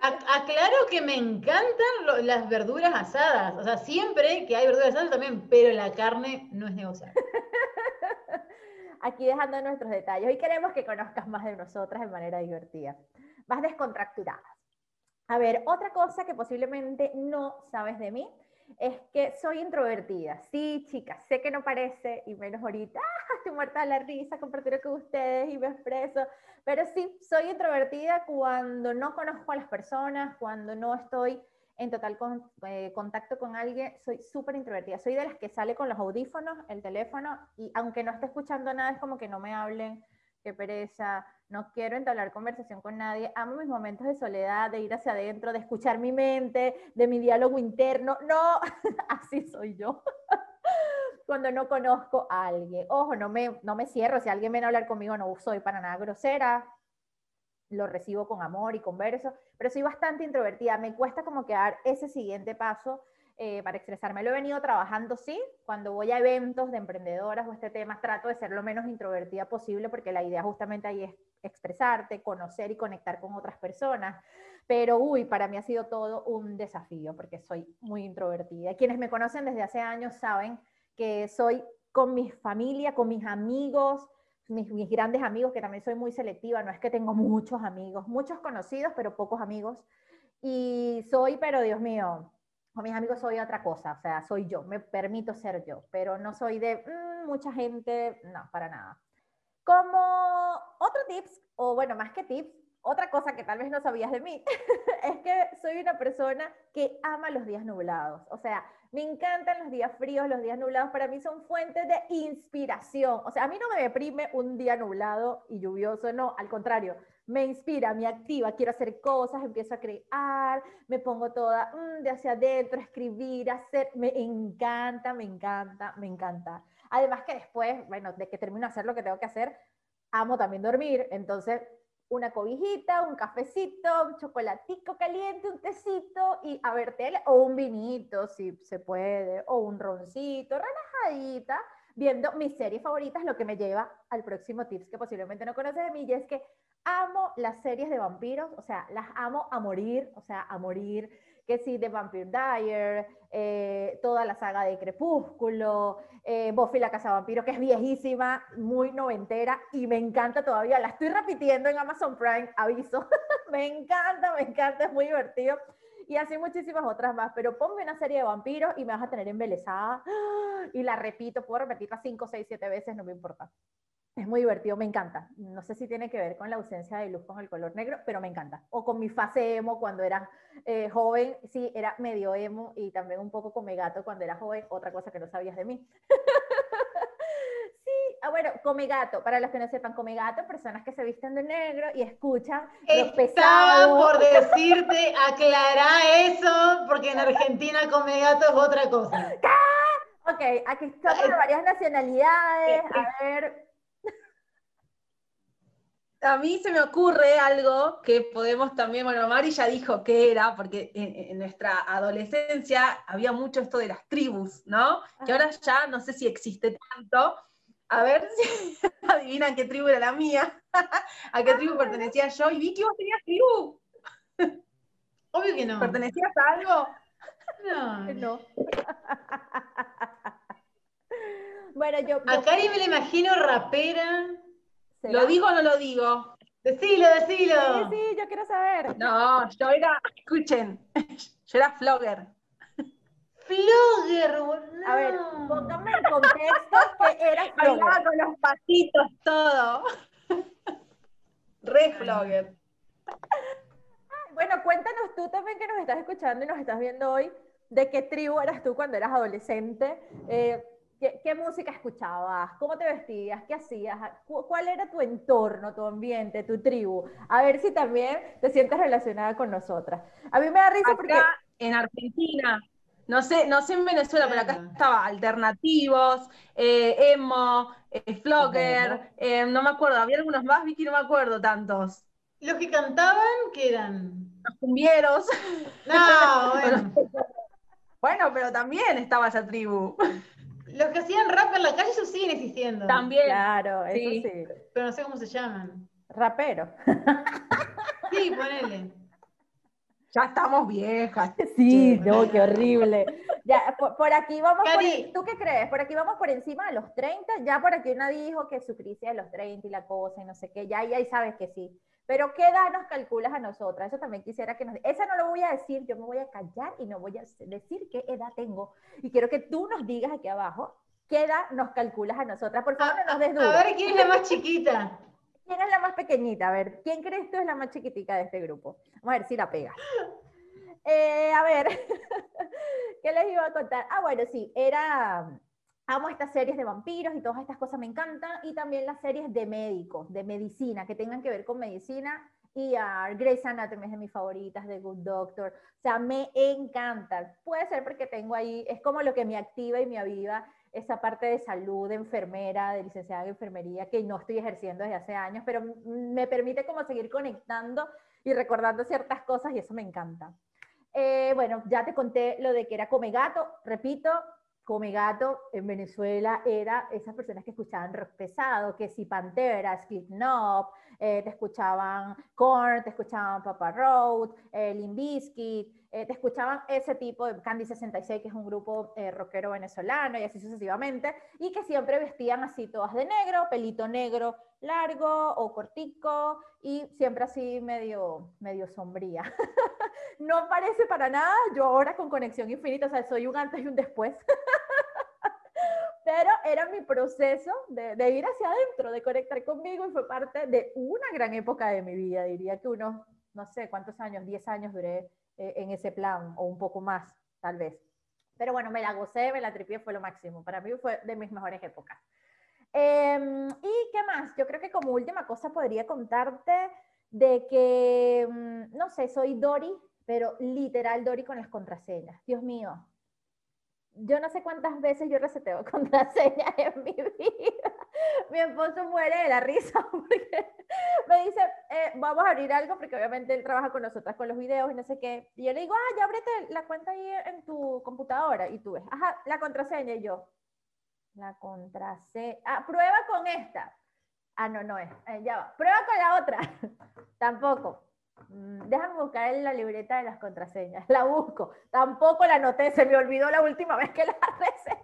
Aclaro que me encantan las verduras asadas. O sea, siempre que hay verduras asadas también, pero la carne no es negociable. Aquí dejando nuestros detalles. Hoy queremos que conozcas más de nosotras de manera divertida, más descontracturadas. A ver, otra cosa que posiblemente no sabes de mí es que soy introvertida. Sí, chicas, sé que no parece, y menos ahorita, ¡ah! estoy muerta de la risa, compartirlo con ustedes y me expreso, pero sí, soy introvertida cuando no conozco a las personas, cuando no estoy en total eh, contacto con alguien, soy súper introvertida. Soy de las que sale con los audífonos, el teléfono, y aunque no esté escuchando nada, es como que no me hablen, qué pereza, no quiero entablar conversación con nadie, amo mis momentos de soledad, de ir hacia adentro, de escuchar mi mente, de mi diálogo interno, no, así soy yo. Cuando no conozco a alguien, ojo, no me, no me cierro, si alguien viene a hablar conmigo no soy para nada grosera, lo recibo con amor y converso, pero soy bastante introvertida, me cuesta como que dar ese siguiente paso eh, para expresarme. Lo he venido trabajando, sí, cuando voy a eventos de emprendedoras o este tema, trato de ser lo menos introvertida posible porque la idea justamente ahí es expresarte, conocer y conectar con otras personas. Pero, uy, para mí ha sido todo un desafío porque soy muy introvertida. Quienes me conocen desde hace años saben que soy con mi familia, con mis amigos, mis, mis, grandes amigos, que también soy muy selectiva, no es que tengo muchos amigos, muchos conocidos, pero pocos amigos. Y soy, pero Dios mío, con mis amigos soy otra cosa, o sea, soy yo, me permito ser yo, pero no soy de mm, mucha gente, no, para nada. Como otro tips, o bueno, más que tips, otra cosa que tal vez no sabías de mí, es que soy una persona que ama los días nublados. O sea, me encantan los días fríos, los días nublados para mí son fuentes de inspiración. O sea, a mí no me deprime un día nublado y lluvioso, no, al contrario, me inspira, me activa, quiero hacer cosas, empiezo a crear, me pongo toda mm, de hacia adentro, escribir, hacer, me encanta, me encanta, me encanta. Además que después, bueno, de que termino de hacer lo que tengo que hacer, amo también dormir, entonces una cobijita, un cafecito, un chocolatico caliente, un tecito y a ver tele, o un vinito si se puede, o un roncito, relajadita, viendo mis series favoritas, lo que me lleva al próximo tips que posiblemente no conoces de mí, y es que amo las series de vampiros, o sea, las amo a morir, o sea, a morir, que sí, de Vampire Diary, eh, toda la saga de Crepúsculo, eh, Buffy la Casa Vampiro, que es viejísima, muy noventera, y me encanta todavía, la estoy repitiendo en Amazon Prime, aviso, me encanta, me encanta, es muy divertido, y así muchísimas otras más, pero ponme una serie de vampiros y me vas a tener embelesada, y la repito, puedo repetirla 5, 6, 7 veces, no me importa. Es muy divertido, me encanta. No sé si tiene que ver con la ausencia de luz con el color negro, pero me encanta. O con mi fase emo cuando era eh, joven, sí, era medio emo y también un poco con mi gato cuando era joven, otra cosa que no sabías de mí. sí, ah, bueno, come gato, para los que no sepan, come gato, personas que se visten de negro y escuchan los Estaba por decirte, aclará eso, porque en Argentina come gato es otra cosa. Ok, aquí están varias nacionalidades. A ver, a mí se me ocurre algo que podemos también, bueno, Mari ya dijo que era, porque en, nuestra adolescencia había mucho esto de las tribus, ¿no? Que ahora ya no sé si existe tanto. A ver si adivinan qué tribu era la mía, a qué tribu pertenecía yo. Y vi que vos tenías tribu. Obvio que no. ¿Pertenecías a algo? No. No. bueno, yo. A Cari me la imagino rapera. ¿Lo digo o no lo digo? Decilo, decilo. Sí, sí, yo quiero saber. No, yo era, escuchen, yo era flogger. Flogger, A ver, póngame en contexto que era flogger. con los pasitos, todo. Re flogger. Bueno, cuéntanos tú también que nos estás escuchando y nos estás viendo hoy, de qué tribu eras tú cuando eras adolescente. Eh, ¿qué, música escuchabas? ¿Cómo te vestías? ¿Qué hacías? ¿Cuál era tu entorno, tu ambiente, tu tribu? A ver si también te sientes relacionada con nosotras. A mí me da risa porque... en Argentina, no sé, no sé en Venezuela, pero acá estaba alternativos, eh, emo, eh, flogger, eh, no me acuerdo, había algunos más, Vicky, no me acuerdo tantos. Los que cantaban, ¿qué eran? Los cumbieros. No, bueno. bueno, pero también estaba esa tribu. Los que hacían rap en la calle, esos siguen existiendo. También. Claro, eso sí. Pero no sé cómo se llaman. Rapero. Sí, ponele. Ya estamos viejas. Sí, no, qué horrible. Ya, por, aquí vamos por, ¿Tú qué crees? Por aquí vamos por encima de los 30. Ya por aquí una dijo que su crisis de los 30 y la cosa y no sé qué. Ya, ya ahí sabes que sí. Pero ¿qué edad nos calculas a nosotras? Eso también quisiera que nos... Esa no lo voy a decir, yo me voy a callar y no voy a decir qué edad tengo. Y quiero que tú nos digas aquí abajo qué edad nos calculas a nosotras. Por favor, no nos des A ver, ¿quién es la más chiquita? ¿Quién es la más pequeñita? A ver, ¿quién crees tú es la más chiquitica de este grupo? Vamos a ver si la pega. Eh, a ver, ¿qué les iba a contar? Ah, bueno, sí, era amo estas series de vampiros y todas estas cosas me encantan, y también las series de médicos, de medicina, que tengan que ver con medicina, y a Grey's Anatomy es de mis favoritas, de Good Doctor, o sea, me encantan. Puede ser porque tengo ahí, es como lo que me activa y me aviva esa parte de salud, de enfermera, de licenciada en enfermería, que no estoy ejerciendo desde hace años, pero me permite como seguir conectando y recordando ciertas cosas y eso me encanta. Eh, bueno, ya te conté lo de que era come gato, repito, Come Gato en Venezuela era esas personas que escuchaban rock pesado, que si Pantera, Slipknot, eh, te escuchaban Korn, te escuchaban Papa Road, eh, eh, te escuchaban ese tipo de Candy 66, que es un grupo eh, rockero venezolano, y así sucesivamente, y que siempre vestían así todas de negro, pelito negro largo o cortico, y siempre así medio, medio sombría. no parece para nada, yo ahora con Conexión Infinita, o sea, soy un antes y un después. pero era mi proceso de, de, ir hacia adentro, de conectar conmigo y fue parte de una gran época de mi vida, diría que unos, no sé cuántos años, 10 años duré eh, en ese plan o un poco más, tal vez. Pero bueno, me la gocé, me la tripié, fue lo máximo. Para mí fue de mis mejores épocas. Em, ¿Y qué más? Yo creo que como última cosa podría contarte de que, mm, no sé, soy Dori, pero literal Dori con las contraseñas. Dios mío, yo no sé cuántas veces yo reseteo contraseñas en mi vida. Mi esposo muere de la risa porque me dice, eh, vamos a abrir algo, porque obviamente él trabaja con nosotras con los videos y no sé qué. Y yo le digo, ah, ya ábrete la cuenta ahí en tu computadora. Y tú ves, ajá, la contraseña. Y yo, la contraseña. Ah, prueba con esta. Ah, no, no es. Eh, ya va. Prueba con la otra. Tampoco. Mm, déjame buscar en la libreta de las contraseñas. La busco. Tampoco la anoté. Se me olvidó la última vez que la reseté.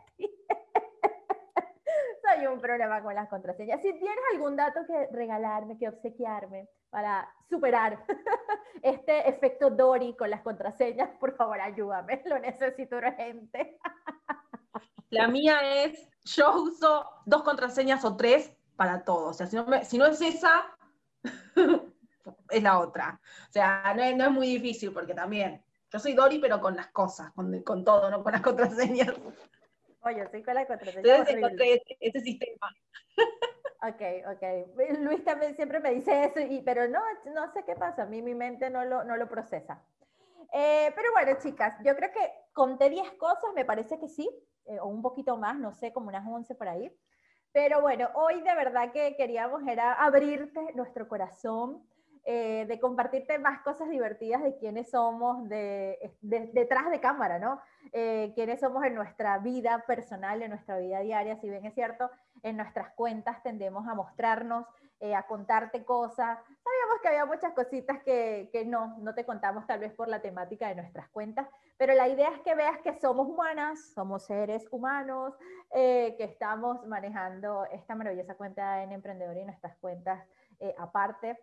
Soy un problema con las contraseñas. Si tienes algún dato que regalarme, que obsequiarme para superar este efecto Dory con las contraseñas, por favor ayúdame. Lo necesito urgente. La mía es, yo uso dos contraseñas o tres para todo. O sea, si no, si no es esa, es la otra. O sea, no es, muy difícil porque también, yo soy Dori, pero con las cosas, con, con todo, no con las contraseñas. Oye, soy con la contraseña. Entonces encontré este, este, sistema. Ok, ok. Luis también siempre me dice eso, y, pero no, no sé qué pasa, a mí mi mente no lo, no lo procesa. Eh, pero bueno, chicas, yo creo que conté 10 cosas, me parece que sí, eh, o un poquito más, no sé, como unas 11 por ahí. Pero bueno, hoy de verdad que queríamos era abrirte nuestro corazón, eh, de compartirte más cosas divertidas de quiénes somos de, detrás de cámara, ¿no? Eh, quiénes somos en nuestra vida personal, en nuestra vida diaria. Si bien es cierto, en nuestras cuentas tendemos a mostrarnos, eh, a contarte cosas. Sabíamos que había muchas cositas que, que, no, no te contamos tal vez por la temática de nuestras cuentas, pero la idea es que veas que somos humanas, somos seres humanos, que estamos manejando esta maravillosa cuenta en Emprendedor y nuestras cuentas aparte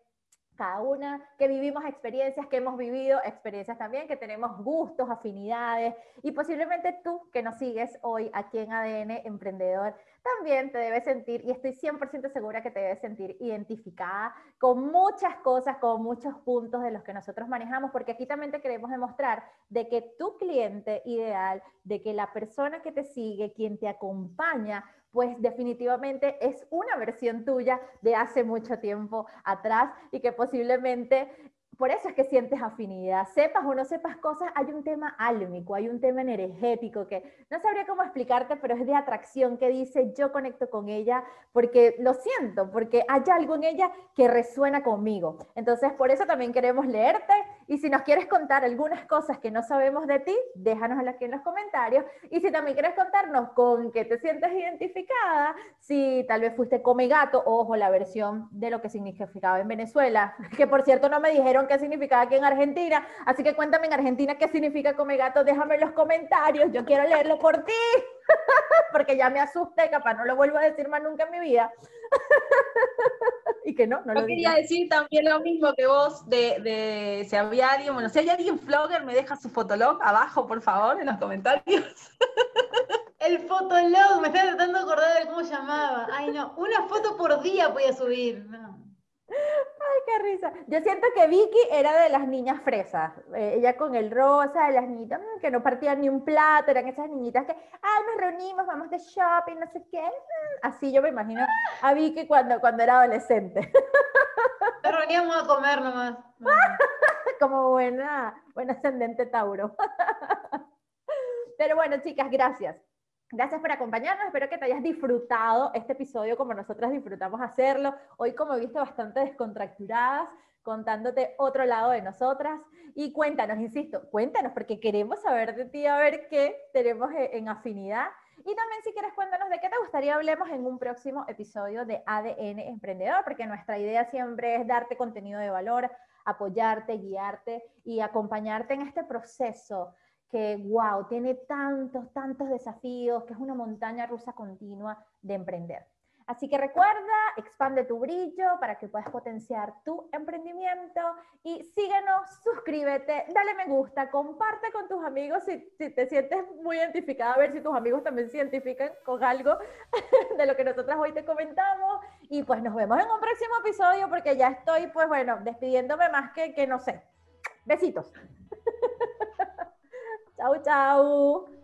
cada una que vivimos experiencias, que hemos vivido experiencias también, que tenemos gustos, afinidades y posiblemente tú que nos sigues hoy aquí en ADN Emprendedor también te debes sentir, y estoy 100% segura que te debes sentir identificada con muchas cosas, con muchos puntos de los que nosotros manejamos, porque aquí también te queremos demostrar de que tu cliente ideal, de que la persona que te sigue, quien te acompaña, pues definitivamente es una versión tuya de hace mucho tiempo atrás y que posiblemente por eso es que sientes afinidad. Sepas o no sepas cosas, hay un tema álmico, hay un tema energético que no sabría cómo explicarte, pero es de atracción que dice yo conecto con ella porque lo siento, porque hay algo en ella que resuena conmigo. Entonces, por eso también queremos leerte y si nos quieres contar algunas cosas que no sabemos de ti, déjanos aquí en los comentarios. Y si también quieres contarnos con qué te sientes identificada, si tal vez fuiste come gato, ojo, la versión de lo que significaba en Venezuela, que por cierto no me dijeron qué significaba aquí en Argentina. Así que cuéntame en Argentina qué significa come gato. Déjame en los comentarios. Yo quiero leerlo por ti. Porque ya me asusté, capaz no lo vuelvo a decir más nunca en mi vida. y que no, no Yo quería decir también lo mismo que vos de, de, si había alguien, bueno, si hay alguien flogger, me deja su fotolog abajo, por favor, en los comentarios. El fotolog, me estoy tratando de acordar de cómo llamaba. Ay, no, una foto por día voy a subir. No. Qué risa. Yo siento que Vicky era de las niñas fresas. Eh, ella con el rosa, de las niñitas mm, que no partían ni un plato, eran esas niñitas que, ay, nos reunimos, vamos de shopping, no sé qué. Mm, así yo me imagino a Vicky cuando, cuando era adolescente. Nos reuníamos a comer nomás. Como buena, buena ascendente Tauro. Pero bueno, chicas, gracias. Gracias por acompañarnos, espero que te hayas disfrutado este episodio como nosotras disfrutamos hacerlo. Hoy, como viste, bastante descontracturadas, contándote otro lado de nosotras. Y cuéntanos, insisto, cuéntanos, porque queremos saber de ti, a ver qué tenemos e-, en afinidad. Y también si quieres cuéntanos de qué te gustaría hablemos en un próximo episodio de ADN Emprendedor, porque nuestra idea siempre es darte contenido de valor, apoyarte, guiarte y acompañarte en este proceso que, wow, tiene tantos, tantos desafíos, que es una montaña rusa continua de emprender. Así que recuerda, expande tu brillo para que puedas potenciar tu emprendimiento y síguenos, suscríbete, dale me gusta, comparte con tus amigos si, si, te sientes muy identificada, a ver si tus amigos también se identifican con algo de lo que nosotras hoy te comentamos. Y pues nos vemos en un próximo episodio porque ya estoy, pues bueno, despidiéndome más que, que no sé. Besitos. Chao, chao.